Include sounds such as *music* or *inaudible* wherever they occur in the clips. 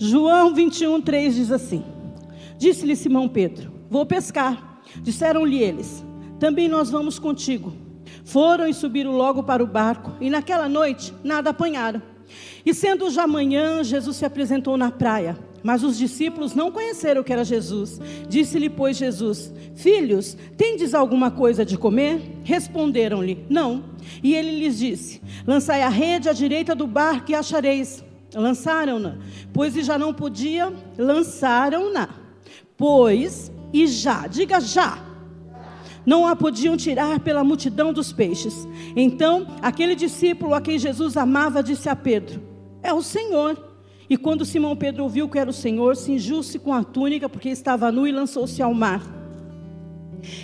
João 21, 3 diz assim: Disse-lhe Simão Pedro: Vou pescar. Disseram-lhe eles: Também nós vamos contigo. Foram e subiram logo para o barco, e naquela noite nada apanharam. E sendo já manhã, Jesus se apresentou na praia. Mas os discípulos não conheceram que era Jesus. Disse-lhe, pois, Jesus: Filhos, tendes alguma coisa de comer? Responderam-lhe: Não. E ele lhes disse: Lançai a rede à direita do barco e achareis. Lançaram-na, pois e já não podia, lançaram-na. Pois e já, diga já. Não a podiam tirar pela multidão dos peixes. Então, aquele discípulo a quem Jesus amava disse a Pedro: É o Senhor. E quando Simão Pedro ouviu que era o Senhor, cingiu-se com a túnica, porque estava nu, e lançou-se ao mar.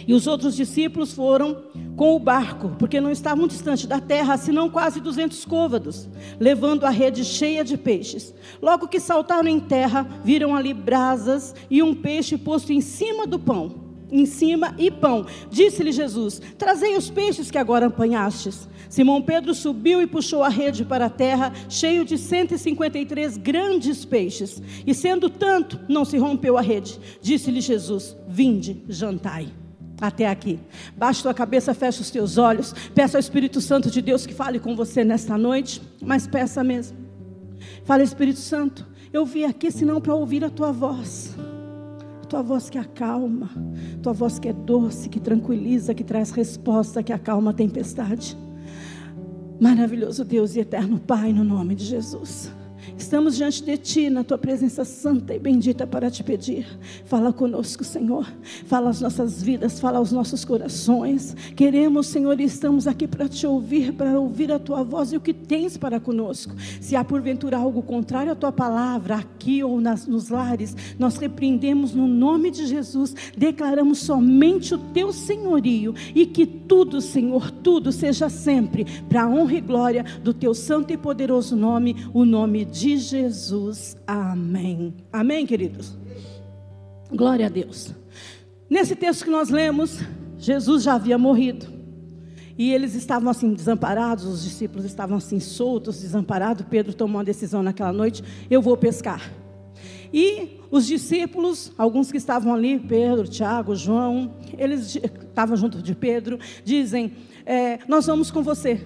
E os outros discípulos foram com o barco, porque não estavam distante da terra, senão quase duzentos côvados, levando a rede cheia de peixes. Logo que saltaram em terra, viram ali brasas e um peixe posto em cima do pão em cima e pão. Disse-lhe Jesus: Trazei os peixes que agora apanhastes. Simão Pedro subiu e puxou a rede para a terra, cheio de 153 grandes peixes. E sendo tanto, não se rompeu a rede. Disse-lhe Jesus: Vinde, jantai. Até aqui. Baixe tua cabeça, fecha os teus olhos. Peça ao Espírito Santo de Deus que fale com você nesta noite. Mas peça mesmo. Fala, Espírito Santo, eu vim aqui senão para ouvir a tua voz tua voz que acalma, tua voz que é doce, que tranquiliza, que traz resposta, que acalma a tempestade. Maravilhoso Deus e eterno Pai, no nome de Jesus. Estamos diante de Ti, na Tua presença santa e bendita, para te pedir. Fala conosco, Senhor. Fala as nossas vidas, fala aos nossos corações. Queremos, Senhor, e estamos aqui para te ouvir, para ouvir a Tua voz e o que tens para conosco. Se há porventura algo contrário à Tua palavra, aqui ou nas, nos lares, nós repreendemos no nome de Jesus, declaramos somente o Teu senhorio e que tudo, Senhor, tudo seja sempre para a honra e glória do Teu santo e poderoso nome, o nome de Jesus. Amém. Amém, queridos? Glória a Deus. Nesse texto que nós lemos, Jesus já havia morrido. E eles estavam assim desamparados, os discípulos estavam assim soltos, desamparados. Pedro tomou uma decisão naquela noite: eu vou pescar. E os discípulos, alguns que estavam ali, Pedro, Tiago, João, eles estavam junto de Pedro, dizem: é, Nós vamos com você.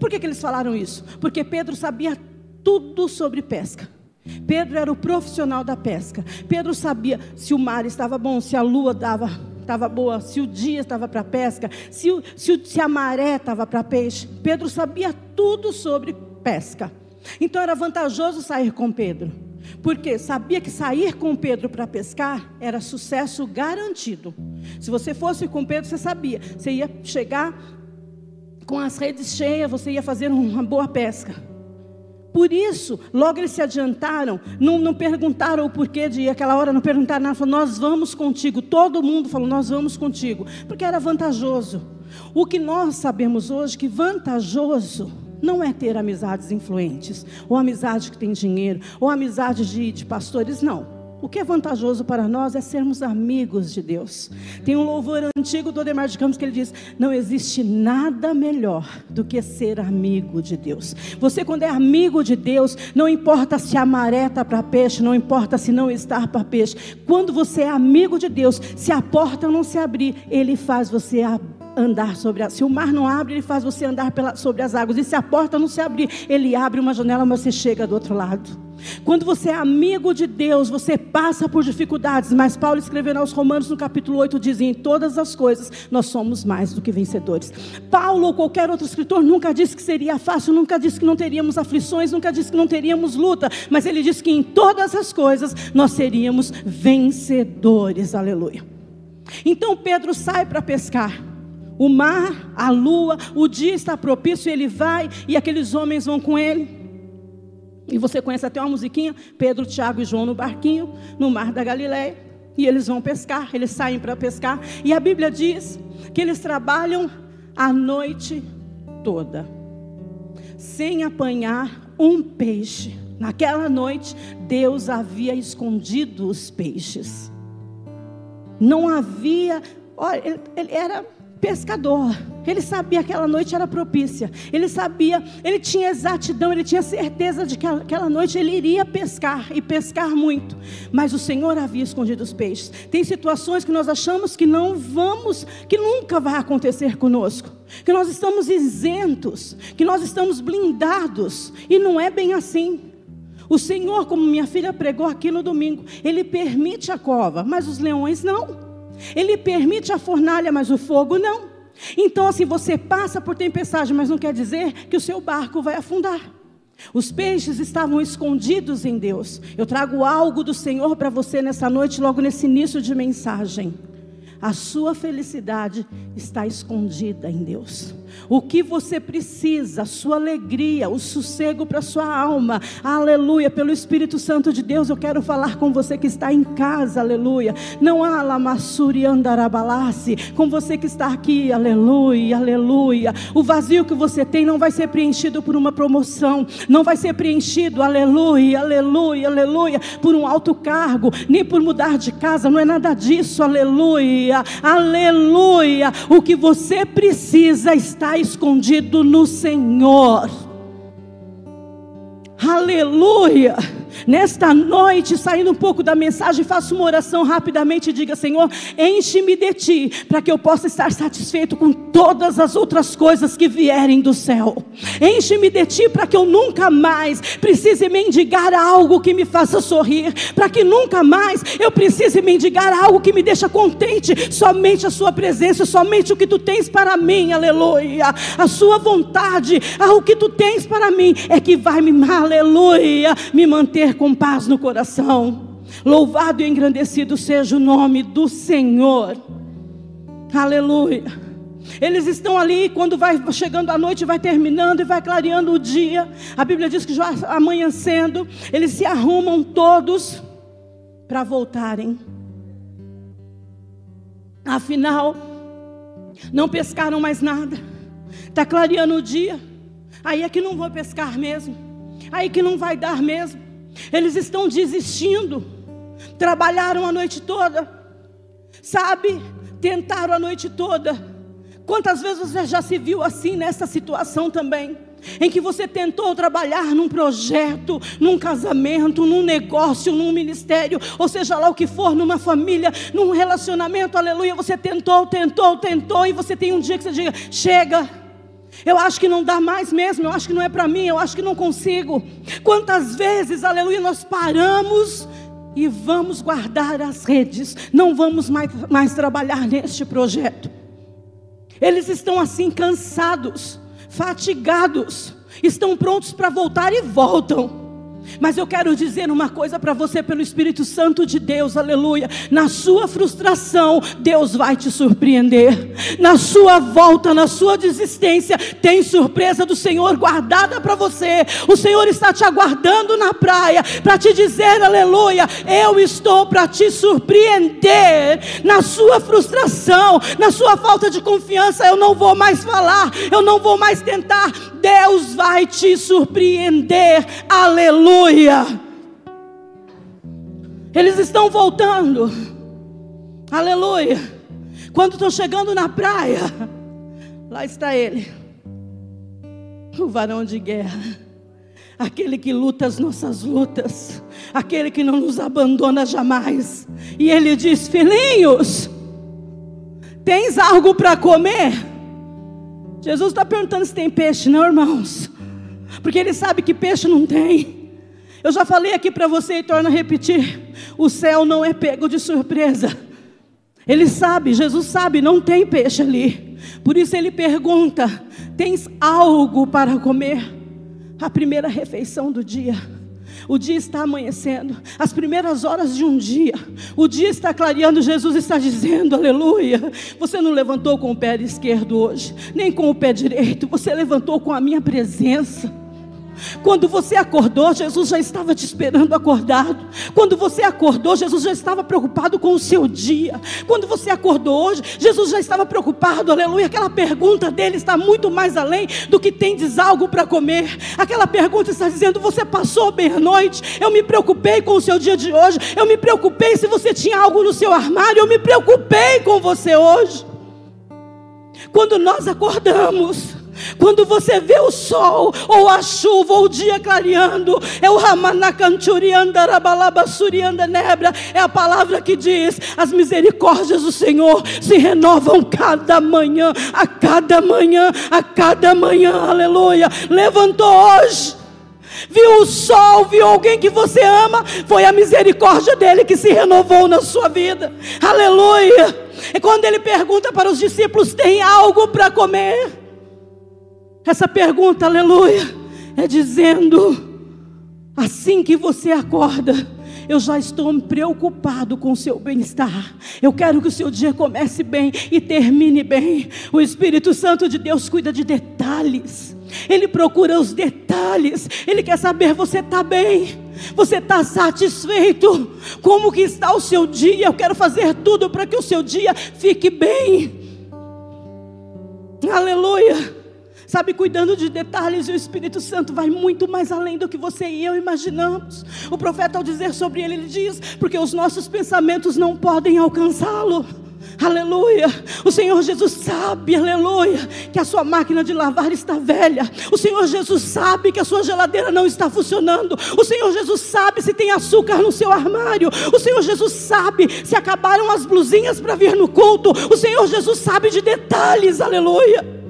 Por que, que eles falaram isso? Porque Pedro sabia tudo sobre pesca. Pedro era o profissional da pesca. Pedro sabia se o mar estava bom, se a lua dava estava boa, se o dia estava para pesca, se, o, se, se a maré estava para peixe. Pedro sabia tudo sobre pesca. Então era vantajoso sair com Pedro, porque sabia que sair com Pedro para pescar era sucesso garantido. Se você fosse com Pedro, você sabia, você ia chegar com as redes cheias, você ia fazer uma boa pesca. Por isso, logo eles se adiantaram, não, não perguntaram o porquê de ir aquela hora, não perguntaram nada, falaram, nós vamos contigo. Todo mundo falou, nós vamos contigo, porque era vantajoso. O que nós sabemos hoje que vantajoso não é ter amizades influentes, ou amizade que tem dinheiro, ou amizade de, de pastores, não. O que é vantajoso para nós é sermos amigos de Deus. Tem um louvor antigo do Ademar de Campos que ele diz: Não existe nada melhor do que ser amigo de Deus. Você, quando é amigo de Deus, não importa se a maré está para peixe, não importa se não está para peixe. Quando você é amigo de Deus, se a porta não se abrir, Ele faz você andar sobre as. Se o mar não abre, Ele faz você andar pela, sobre as águas. E se a porta não se abrir, Ele abre uma janela, mas você chega do outro lado. Quando você é amigo de Deus, você passa por dificuldades, mas Paulo escrevendo aos Romanos no capítulo 8 diz: em todas as coisas nós somos mais do que vencedores. Paulo ou qualquer outro escritor nunca disse que seria fácil, nunca disse que não teríamos aflições, nunca disse que não teríamos luta, mas ele disse que em todas as coisas nós seríamos vencedores. Aleluia. Então Pedro sai para pescar. O mar, a lua, o dia está propício, ele vai e aqueles homens vão com ele. E você conhece até uma musiquinha, Pedro, Tiago e João no barquinho, no mar da Galileia. E eles vão pescar, eles saem para pescar. E a Bíblia diz que eles trabalham a noite toda, sem apanhar um peixe. Naquela noite, Deus havia escondido os peixes. Não havia, olha, ele, ele era pescador. Ele sabia que aquela noite era propícia. Ele sabia, ele tinha exatidão, ele tinha certeza de que aquela noite ele iria pescar e pescar muito. Mas o Senhor havia escondido os peixes. Tem situações que nós achamos que não vamos, que nunca vai acontecer conosco. Que nós estamos isentos, que nós estamos blindados. E não é bem assim. O Senhor, como minha filha pregou aqui no domingo, Ele permite a cova, mas os leões não. Ele permite a fornalha, mas o fogo não. Então, assim, você passa por tempestade, mas não quer dizer que o seu barco vai afundar. Os peixes estavam escondidos em Deus. Eu trago algo do Senhor para você nessa noite, logo nesse início de mensagem. A sua felicidade está escondida em Deus. O que você precisa, a sua alegria, o sossego para a sua alma, aleluia, pelo Espírito Santo de Deus, eu quero falar com você que está em casa, aleluia. Não há lamassuri andarabalasse, com você que está aqui, aleluia, aleluia. O vazio que você tem não vai ser preenchido por uma promoção, não vai ser preenchido, aleluia, aleluia, aleluia, por um alto cargo, nem por mudar de casa, não é nada disso, aleluia, aleluia. O que você precisa está está escondido no Senhor. Aleluia. Nesta noite, saindo um pouco da mensagem, faça uma oração rapidamente e diga: Senhor, enche-me de ti, para que eu possa estar satisfeito com todas as outras coisas que vierem do céu. Enche-me de ti, para que eu nunca mais precise mendigar algo que me faça sorrir, para que nunca mais eu precise mendigar algo que me deixa contente. Somente a Sua presença, somente o que tu tens para mim, aleluia. A Sua vontade, o que tu tens para mim, é que vai me, aleluia, me manter viver com paz no coração. Louvado e engrandecido seja o nome do Senhor. Aleluia. Eles estão ali, quando vai chegando a noite, vai terminando e vai clareando o dia. A Bíblia diz que já amanhecendo, eles se arrumam todos para voltarem. Afinal, não pescaram mais nada. Está clareando o dia. Aí é que não vou pescar mesmo. Aí que não vai dar mesmo. Eles estão desistindo. Trabalharam a noite toda. Sabe? Tentaram a noite toda. Quantas vezes você já se viu assim nessa situação também? Em que você tentou trabalhar num projeto, num casamento, num negócio, num ministério, ou seja lá o que for, numa família, num relacionamento, aleluia. Você tentou, tentou, tentou, e você tem um dia que você diga: chega, eu acho que não dá mais mesmo, eu acho que não é para mim, eu acho que não consigo. Quantas vezes, aleluia, nós paramos e vamos guardar as redes, não vamos mais, mais trabalhar neste projeto. Eles estão assim cansados, fatigados, estão prontos para voltar e voltam. Mas eu quero dizer uma coisa para você pelo Espírito Santo de Deus, aleluia. Na sua frustração, Deus vai te surpreender. Na sua volta, na sua desistência, tem surpresa do Senhor guardada para você. O Senhor está te aguardando na praia para te dizer, aleluia, eu estou para te surpreender. Na sua frustração, na sua falta de confiança, eu não vou mais falar, eu não vou mais tentar. Deus vai te surpreender. Aleluia Aleluia. Eles estão voltando. Aleluia. Quando estão chegando na praia, lá está ele, o varão de guerra, aquele que luta as nossas lutas, aquele que não nos abandona jamais. E ele diz: Filhinhos, tens algo para comer? Jesus está perguntando se tem peixe, não, irmãos? Porque ele sabe que peixe não tem. Eu já falei aqui para você e torno a repetir: o céu não é pego de surpresa. Ele sabe, Jesus sabe, não tem peixe ali. Por isso ele pergunta: tens algo para comer? A primeira refeição do dia. O dia está amanhecendo, as primeiras horas de um dia, o dia está clareando. Jesus está dizendo, aleluia. Você não levantou com o pé esquerdo hoje, nem com o pé direito, você levantou com a minha presença. Quando você acordou, Jesus já estava te esperando acordado. Quando você acordou, Jesus já estava preocupado com o seu dia. Quando você acordou hoje, Jesus já estava preocupado, aleluia. Aquela pergunta dele está muito mais além do que tendes algo para comer. Aquela pergunta está dizendo: Você passou bem a noite? Eu me preocupei com o seu dia de hoje. Eu me preocupei se você tinha algo no seu armário. Eu me preocupei com você hoje. Quando nós acordamos, quando você vê o sol, ou a chuva, ou o dia clareando, é o nebra, é a palavra que diz: as misericórdias do Senhor se renovam cada manhã, a cada manhã, a cada manhã, aleluia. Levantou hoje viu o sol, viu alguém que você ama, foi a misericórdia dele que se renovou na sua vida. Aleluia. É quando ele pergunta para os discípulos: tem algo para comer? Essa pergunta, aleluia, é dizendo: assim que você acorda, eu já estou preocupado com o seu bem-estar. Eu quero que o seu dia comece bem e termine bem. O Espírito Santo de Deus cuida de detalhes. Ele procura os detalhes. Ele quer saber você está bem. Você está satisfeito? Como que está o seu dia? Eu quero fazer tudo para que o seu dia fique bem. Aleluia. Sabe, cuidando de detalhes, e o Espírito Santo vai muito mais além do que você e eu imaginamos. O profeta, ao dizer sobre ele, ele diz: porque os nossos pensamentos não podem alcançá-lo. Aleluia. O Senhor Jesus sabe, aleluia, que a sua máquina de lavar está velha. O Senhor Jesus sabe que a sua geladeira não está funcionando. O Senhor Jesus sabe se tem açúcar no seu armário. O Senhor Jesus sabe se acabaram as blusinhas para vir no culto. O Senhor Jesus sabe de detalhes, aleluia.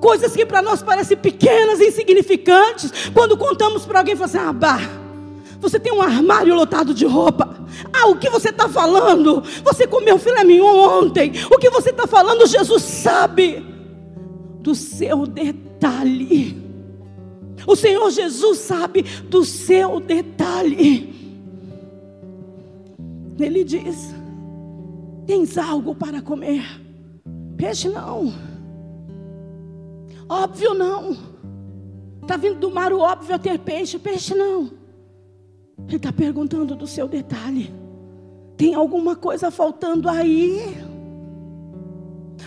Coisas que para nós parecem pequenas insignificantes. Quando contamos para alguém, fala assim: ah, bah, você tem um armário lotado de roupa. Ah, o que você está falando? Você comeu filé mignon ontem. O que você está falando? Jesus sabe do seu detalhe. O Senhor Jesus sabe do seu detalhe. Ele diz: Tens algo para comer? Peixe não. Óbvio não. Está vindo do mar o óbvio a ter peixe. Peixe não. Ele está perguntando do seu detalhe. Tem alguma coisa faltando aí?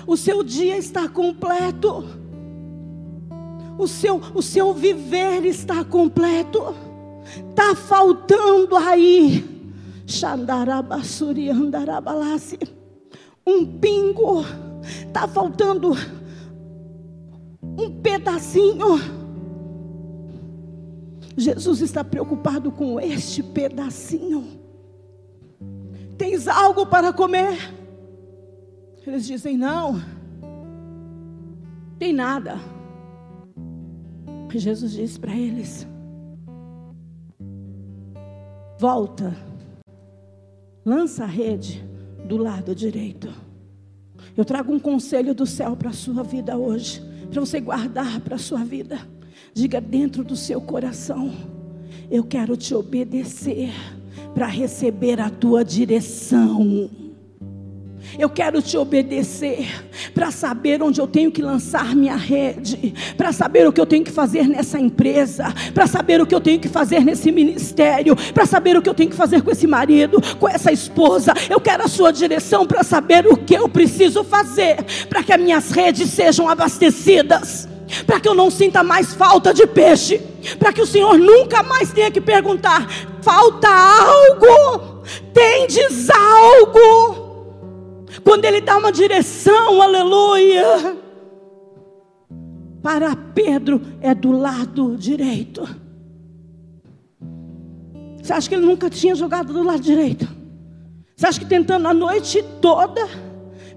O seu dia está completo. O seu, o seu viver está completo. Está faltando aí. Xandarabassuri andarabalase. Um pingo. Está faltando um pedacinho. Jesus está preocupado com este pedacinho. Tens algo para comer? Eles dizem: Não, tem nada. Jesus diz para eles: Volta, lança a rede do lado direito. Eu trago um conselho do céu para a sua vida hoje para você guardar para a sua vida. Diga dentro do seu coração: Eu quero te obedecer para receber a tua direção. Eu quero te obedecer para saber onde eu tenho que lançar minha rede, para saber o que eu tenho que fazer nessa empresa, para saber o que eu tenho que fazer nesse ministério, para saber o que eu tenho que fazer com esse marido, com essa esposa. Eu quero a sua direção para saber o que eu preciso fazer para que as minhas redes sejam abastecidas, para que eu não sinta mais falta de peixe, para que o Senhor nunca mais tenha que perguntar: falta algo? Tendes algo? Quando Ele dá uma direção, aleluia. Para Pedro é do lado direito. Você acha que ele nunca tinha jogado do lado direito? Você acha que tentando a noite toda,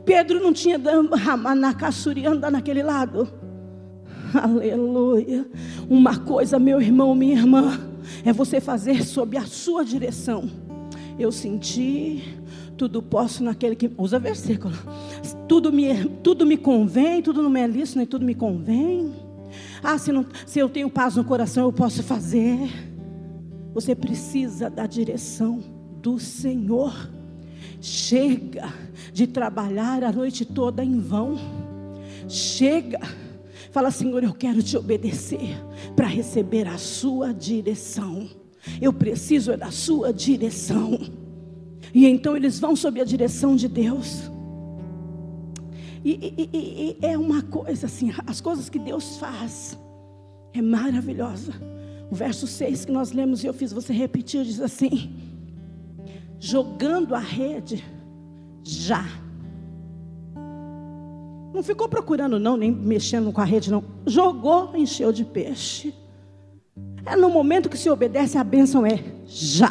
Pedro não tinha ramanacassuri andar naquele lado? Aleluia. Uma coisa, meu irmão, minha irmã, é você fazer sob a sua direção. Eu senti, tudo posso naquele que. Usa versículo. Tudo me, tudo me convém, tudo não é lícito, nem tudo me convém. Ah, se, não, se eu tenho paz no coração, eu posso fazer. Você precisa da direção do Senhor. Chega de trabalhar a noite toda em vão. Chega. Fala, Senhor, eu quero te obedecer para receber a sua direção. Eu preciso é da sua direção. E então eles vão sob a direção de Deus. E, e, e, é uma coisa assim, as coisas que Deus faz é maravilhosa. O verso 6 que nós lemos e eu fiz você repetir diz assim: jogando a rede já. Não ficou procurando, não, nem mexendo com a rede, não. Jogou, encheu de peixe. É no momento que se obedece, a bênção é já.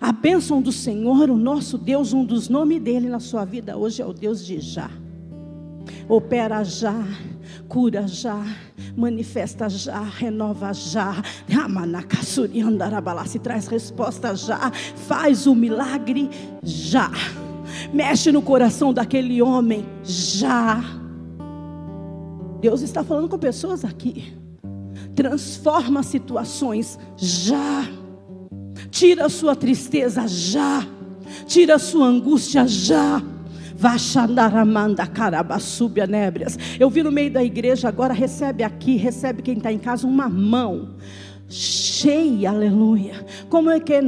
A bênção do Senhor, o nosso Deus, um dos nomes dele na sua vida hoje é o Deus de já. Opera já, cura já, manifesta já, renova já, se traz resposta já, faz o milagre já, mexe no coração daquele homem já. Deus está falando com pessoas aqui, transforma situações já, tira a sua tristeza já, tira a sua angústia já. Nébrias. Eu vi no meio da igreja agora, recebe aqui, recebe quem está em casa uma mão cheia, aleluia. Como é que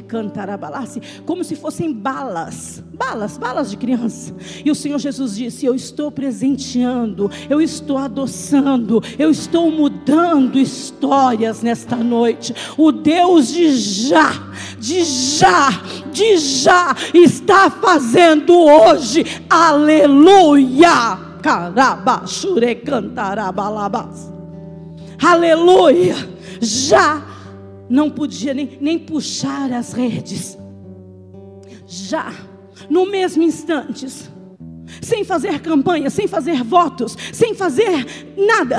cantarabalasi, como se fossem balas, balas, balas de criança. E o Senhor Jesus disse: Eu estou presenteando, eu estou adoçando, eu estou mudando histórias nesta noite. O Deus de já, de já, de já está fazendo hoje, aleluia. Carabashure cantarabalabas aleluia, já não podia nem, nem puxar as redes, já, no mesmo instante, sem fazer campanha, sem fazer votos, sem fazer nada,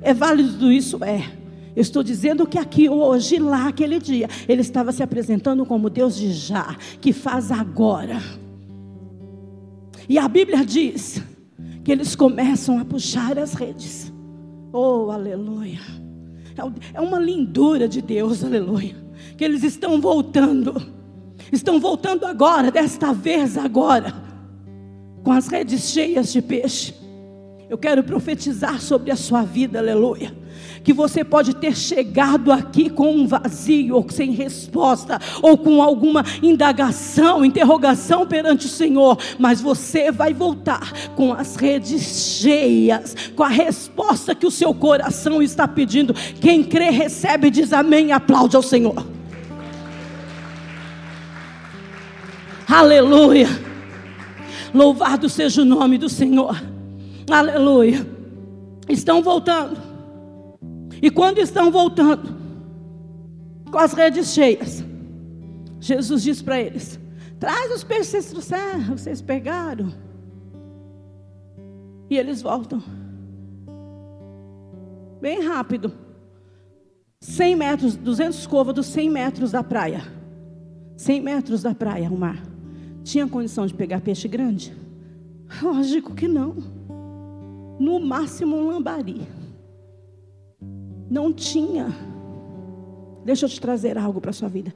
é válido isso? É. Eu estou dizendo que aqui hoje, lá aquele dia, ele estava se apresentando como Deus de já, que faz agora. E a Bíblia diz que eles começam a puxar as redes. Oh, aleluia. É, é uma lindura de Deus, aleluia. Que eles estão voltando. Estão voltando agora, desta vez agora. Com as redes cheias de peixe. Eu quero profetizar sobre a sua vida, aleluia que você pode ter chegado aqui com um vazio, ou sem resposta, ou com alguma indagação, interrogação perante o Senhor, mas você vai voltar com as redes cheias, com a resposta que o seu coração está pedindo. Quem crê, recebe, diz amém e aplaude ao Senhor. Aleluia. Louvado seja o nome do Senhor. Aleluia. Estão voltando. E quando estão voltando, com as redes cheias, Jesus diz para eles: Traz os peixes que vocês trouxeram, vocês pegaram. E eles voltam. Bem rápido. 100 metros, 200 côvados, 100 metros da praia. 100 metros da praia, o mar. Tinha condição de pegar peixe grande? Lógico que não. No máximo um lambari. Não tinha. Deixa eu te trazer algo para a sua vida.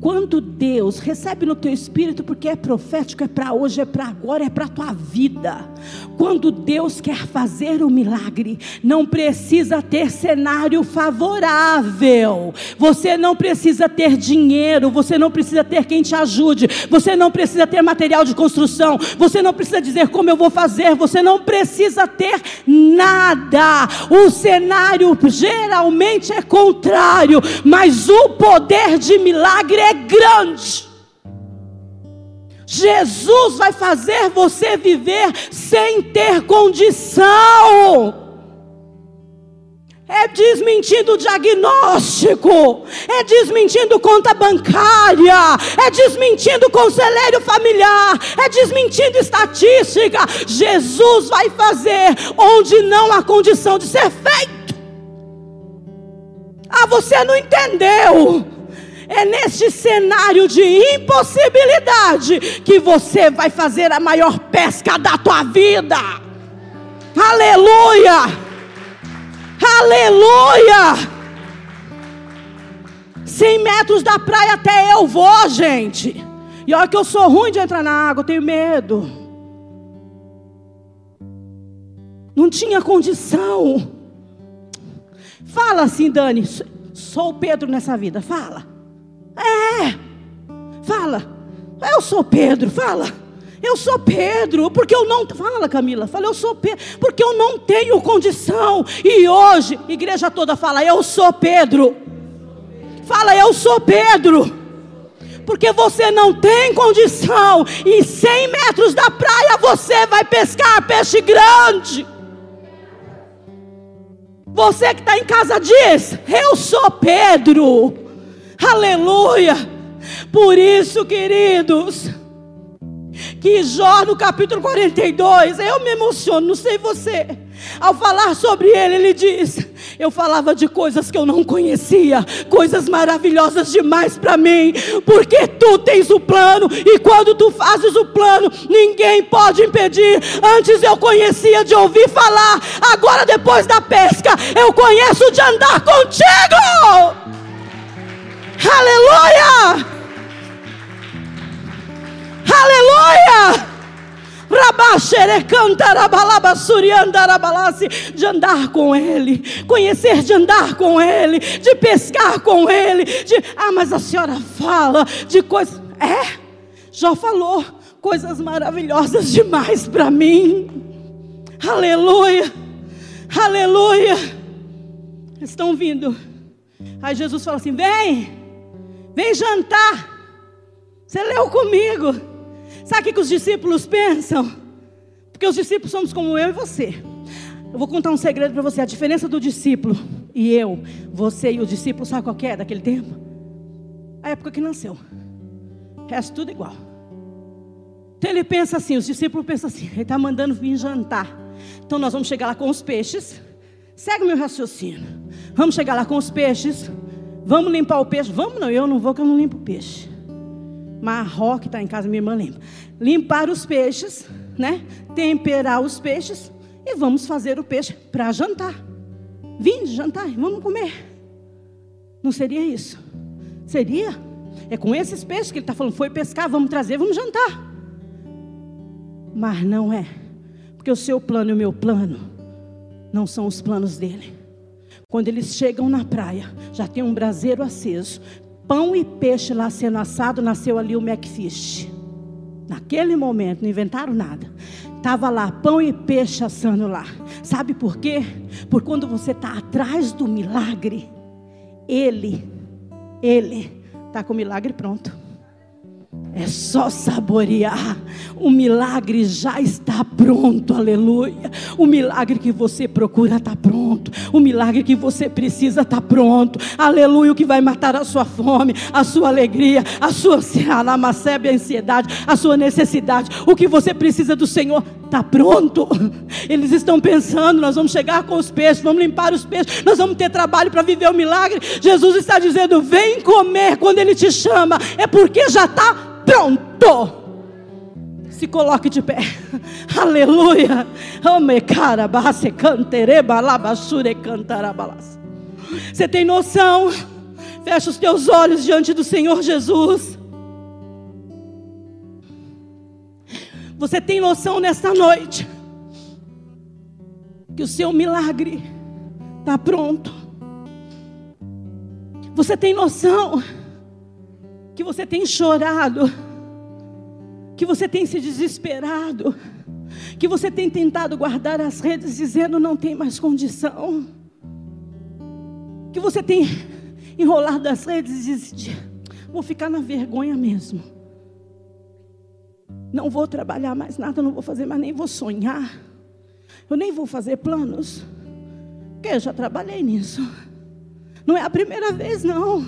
Quando Deus recebe no teu espírito, porque é profético, é para hoje, é para agora, é para a tua vida. Quando Deus quer fazer um milagre, não precisa ter cenário favorável. Você não precisa ter dinheiro, você não precisa ter quem te ajude, você não precisa ter material de construção, você não precisa dizer como eu vou fazer, você não precisa ter nada. O cenário geralmente é contrário, mas mas o poder de milagre é grande. Jesus vai fazer você viver sem ter condição. É desmentindo o diagnóstico, é desmentindo conta bancária, é desmentindo conselheiro familiar, é desmentindo estatística. Jesus vai fazer onde não há condição de ser feito. Ah, você não entendeu. É neste cenário de impossibilidade que você vai fazer a maior pesca da tua vida. Aleluia! Aleluia! 100 metros da praia até eu vou, gente. E olha que eu sou ruim de entrar na água, eu tenho medo. Não tinha condição. Fala assim, Dani. Sou Pedro nessa vida. Fala. É. Fala. Eu sou Pedro. Fala. Eu sou Pedro, porque eu não. Fala, Camila. Fala, eu sou Pedro, porque eu não tenho condição. E hoje, igreja toda fala, eu sou Pedro. Fala, eu sou Pedro Porque você não tem condição, e 100 metros da praia você vai pescar peixe grande. Você que está em casa diz: Eu sou Pedro. Aleluia. Por isso, queridos, que Jó no capítulo 42, eu me emociono, não sei você. Ao falar sobre ele, ele diz: Eu falava de coisas que eu não conhecia, coisas maravilhosas demais para mim, porque tu tens o plano, e quando tu fazes o plano, ninguém pode impedir. Antes eu conhecia de ouvir falar, agora depois da pesca, eu conheço de andar contigo. Aleluia! Aleluia! De andar com Ele, conhecer de andar com Ele, de pescar com Ele. De, ah, mas a senhora fala de coisas. É, já falou coisas maravilhosas demais para mim. Aleluia, aleluia. Estão vindo. Aí Jesus fala assim: vem, vem jantar. Você leu comigo. Sabe o que os discípulos pensam? Porque os discípulos somos como eu e você. Eu vou contar um segredo para você. A diferença do discípulo e eu, você e o discípulo, sabe qual é daquele tempo? A época que nasceu. O resto tudo igual. Então ele pensa assim, os discípulos pensam assim, ele está mandando vir jantar. Então nós vamos chegar lá com os peixes. Segue o meu raciocínio. Vamos chegar lá com os peixes. Vamos limpar o peixe. Vamos não, eu não vou que eu não limpo o peixe. Marró que está em casa, minha irmã limpa. Limpar os peixes, né? Temperar os peixes e vamos fazer o peixe para jantar. Vim de jantar, vamos comer. Não seria isso? Seria? É com esses peixes que ele está falando, foi pescar, vamos trazer, vamos jantar. Mas não é. Porque o seu plano e o meu plano não são os planos dele. Quando eles chegam na praia, já tem um braseiro aceso, pão e peixe lá sendo assado, nasceu ali o Macfish. Naquele momento, não inventaram nada. Estava lá pão e peixe assando lá. Sabe por quê? Porque quando você está atrás do milagre, Ele, Ele está com o milagre pronto. É só saborear. O milagre já está pronto, aleluia. O milagre que você procura está pronto. O milagre que você precisa está pronto, aleluia. O que vai matar a sua fome, a sua alegria, a sua alamacebe, *laughs* a ansiedade, a sua necessidade. O que você precisa do Senhor está pronto. Eles estão pensando: nós vamos chegar com os peixes, vamos limpar os peixes, nós vamos ter trabalho para viver o milagre. Jesus está dizendo: vem comer quando Ele te chama, é porque já está pronto. Se coloque de pé. *laughs* Aleluia. Você tem noção? Fecha os teus olhos diante do Senhor Jesus. Você tem noção nesta noite que o seu milagre está pronto. Você tem noção que você tem chorado, que você tem se desesperado, que você tem tentado guardar as redes dizendo não tem mais condição, que você tem enrolado as redes e disse, vou ficar na vergonha mesmo. Não vou trabalhar mais nada, não vou fazer mais, nem vou sonhar. Eu nem vou fazer planos. Porque eu já trabalhei nisso. Não é a primeira vez, não.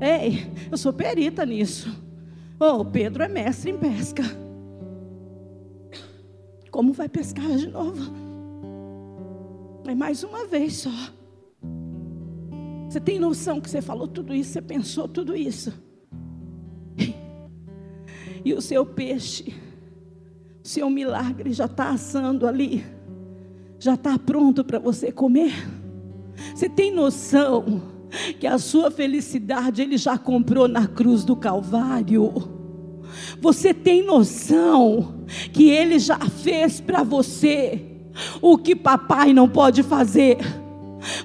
Ei, eu sou perita nisso. Oh, Pedro é mestre em pesca. Como vai pescar de novo? É mais uma vez só. Você tem noção que você falou tudo isso, você pensou tudo isso. E o seu peixe, o seu milagre já está assando ali, já está pronto para você comer. Você tem noção que a sua felicidade ele já comprou na cruz do Calvário. Você tem noção que ele já fez para você o que papai não pode fazer?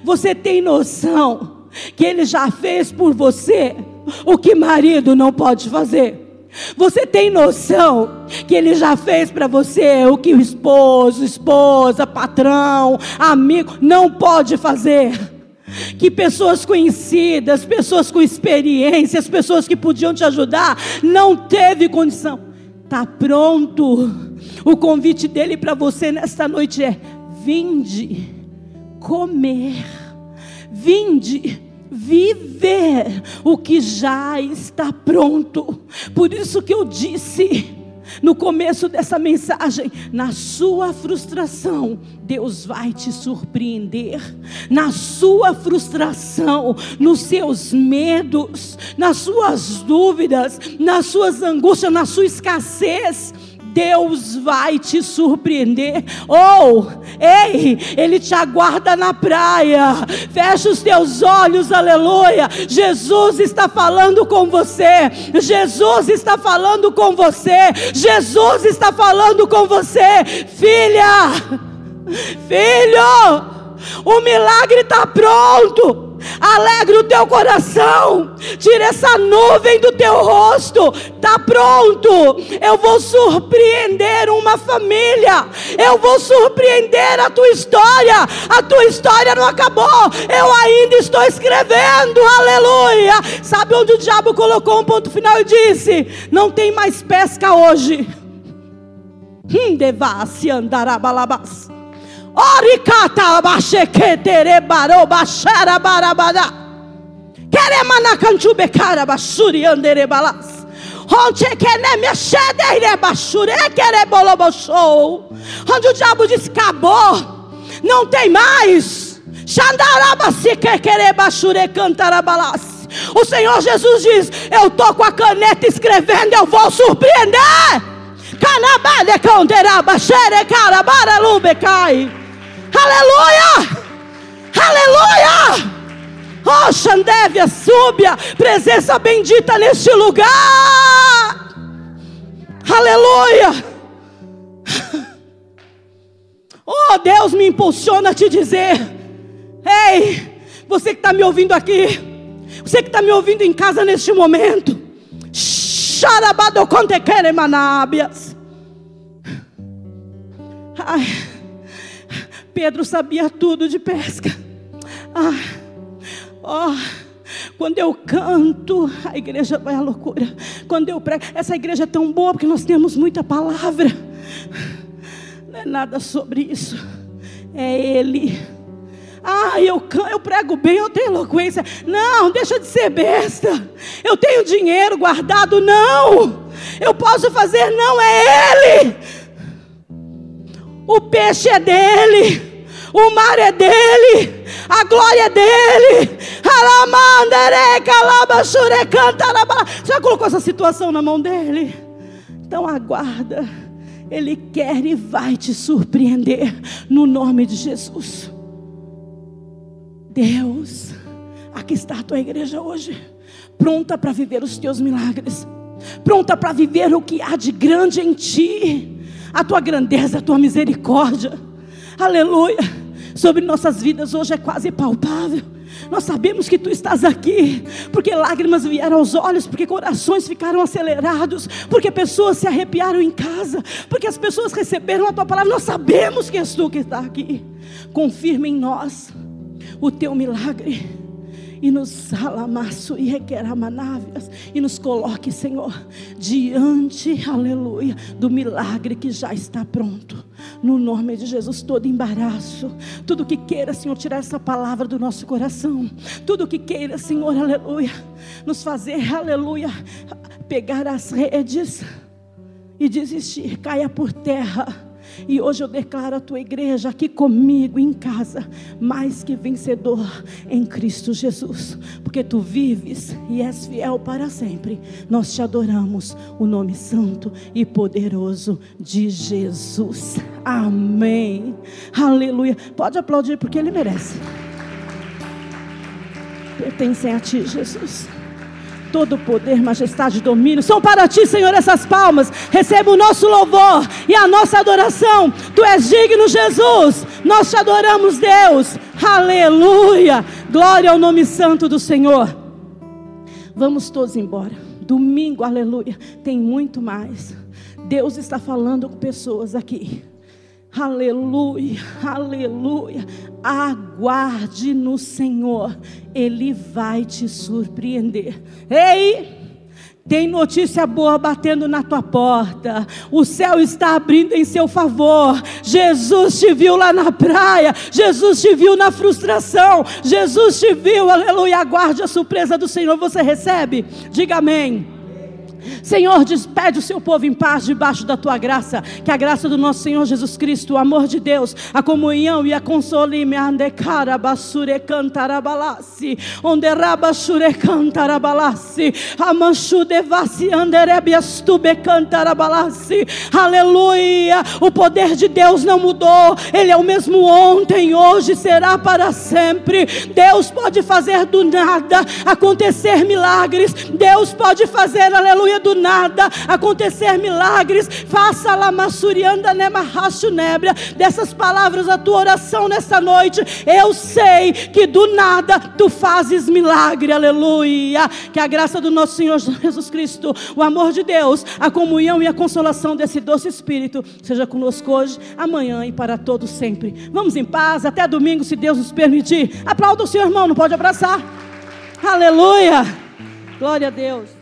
Você tem noção que ele já fez por você o que marido não pode fazer? Você tem noção que ele já fez para você o que o esposo, esposa, patrão, amigo não pode fazer? que pessoas conhecidas, pessoas com experiências, pessoas que podiam te ajudar, não teve condição. Está pronto. O convite dele para você nesta noite é: vinde comer, vinde viver o que já está pronto. Por isso que eu disse no começo dessa mensagem, na sua frustração, Deus vai te surpreender. Na sua frustração, nos seus medos, nas suas dúvidas, nas suas angústias, na sua escassez, Deus vai te surpreender. Ou, oh, ei, Ele te aguarda na praia. Fecha os teus olhos, aleluia. Jesus está falando com você. Jesus está falando com você. Jesus está falando com você, filha, filho. O milagre está pronto alegre o teu coração, tira essa nuvem do teu rosto, está pronto. Eu vou surpreender uma família, eu vou surpreender a tua história. A tua história não acabou, eu ainda estou escrevendo, aleluia. Sabe onde o diabo colocou um ponto final e disse: Não tem mais pesca hoje. Hum, devassi andará balabás. Barabada. Cara. Onde. Onde o diabo disse acabou. Não tem mais. Se querer cantarabalas. O Senhor Jesus diz: Eu estou com a caneta escrevendo, eu vou surpreender. Canabale conderaba, xere cara, baralubecai. Aleluia! Aleluia! Oh, Xandévia, súbia, presença bendita neste lugar. Aleluia! Oh, Deus me impulsiona a te dizer: Ei, você que está me ouvindo aqui, você que está me ouvindo em casa neste momento, Ai. Pedro sabia tudo de pesca. Ah, oh, quando eu canto, a igreja vai à loucura. Quando eu prego, essa igreja é tão boa porque nós temos muita palavra. Não é nada sobre isso. É Ele. Ah, eu, eu prego bem, eu tenho eloquência. Não, deixa de ser besta. Eu tenho dinheiro guardado. Não, eu posso fazer. Não, é Ele. O peixe é dele, o mar é dele, a glória é dele. Você já colocou essa situação na mão dele? Então aguarda. Ele quer e vai te surpreender no nome de Jesus. Deus, aqui está a tua igreja hoje, pronta para viver os teus milagres, pronta para viver o que há de grande em ti a tua grandeza, a tua misericórdia. Aleluia. Sobre nossas vidas hoje é quase palpável. Nós sabemos que tu estás aqui, porque lágrimas vieram aos olhos, porque corações ficaram acelerados, porque pessoas se arrepiaram em casa, porque as pessoas receberam a tua palavra. Nós sabemos que és tu que está aqui. Confirma em nós o teu milagre e nos alamaço e requeramanávias e nos coloque, Senhor, diante, aleluia, do milagre que já está pronto. No nome de Jesus, todo embaraço, tudo que queira, Senhor, tirar essa palavra do nosso coração, tudo que queira, Senhor, aleluia, nos fazer, aleluia, pegar as redes e desistir, caia por terra e hoje eu declaro a tua igreja aqui comigo em casa, mais que vencedor em Cristo Jesus, porque tu vives e és fiel para sempre. Nós te adoramos, o nome santo e poderoso de Jesus. Amém. Aleluia. Pode aplaudir porque ele merece. Pertencem a ti, Jesus todo poder, majestade domínio são para ti, Senhor, essas palmas. Receba o nosso louvor e a nossa adoração. Tu és digno, Jesus. Nós te adoramos, Deus. Aleluia. Glória ao nome santo do Senhor. Vamos todos embora. Domingo, aleluia. Tem muito mais. Deus está falando com pessoas aqui. Aleluia, aleluia. Aguarde no Senhor, Ele vai te surpreender. Ei! Tem notícia boa batendo na tua porta. O céu está abrindo em seu favor. Jesus te viu lá na praia. Jesus te viu na frustração. Jesus te viu, aleluia. Aguarde a surpresa do Senhor. Você recebe? Diga amém. Senhor, despede o seu povo em paz debaixo da tua graça. Que a graça do nosso Senhor Jesus Cristo, o amor de Deus, a comunhão e a console me andecara basure cantarabalasi, onde rabashure cantarabalasi, amanchu devasi anderebias tube. Aleluia! O poder de Deus não mudou. Ele é o mesmo ontem, hoje será para sempre. Deus pode fazer do nada acontecer milagres. Deus pode fazer, aleluia, do nada acontecer milagres. Faça lá massurianda nemarracho nebra dessas palavras a tua oração nessa noite. Eu sei que do nada tu fazes milagre. Aleluia. Que a graça do nosso Senhor Jesus Cristo, o amor de Deus, a comunhão e a consolação desse doce Espírito seja conosco hoje, amanhã e para todos sempre. Vamos em paz até domingo, se Deus nos permitir. Aplauda o seu irmão, não pode abraçar. Aleluia. Glória a Deus.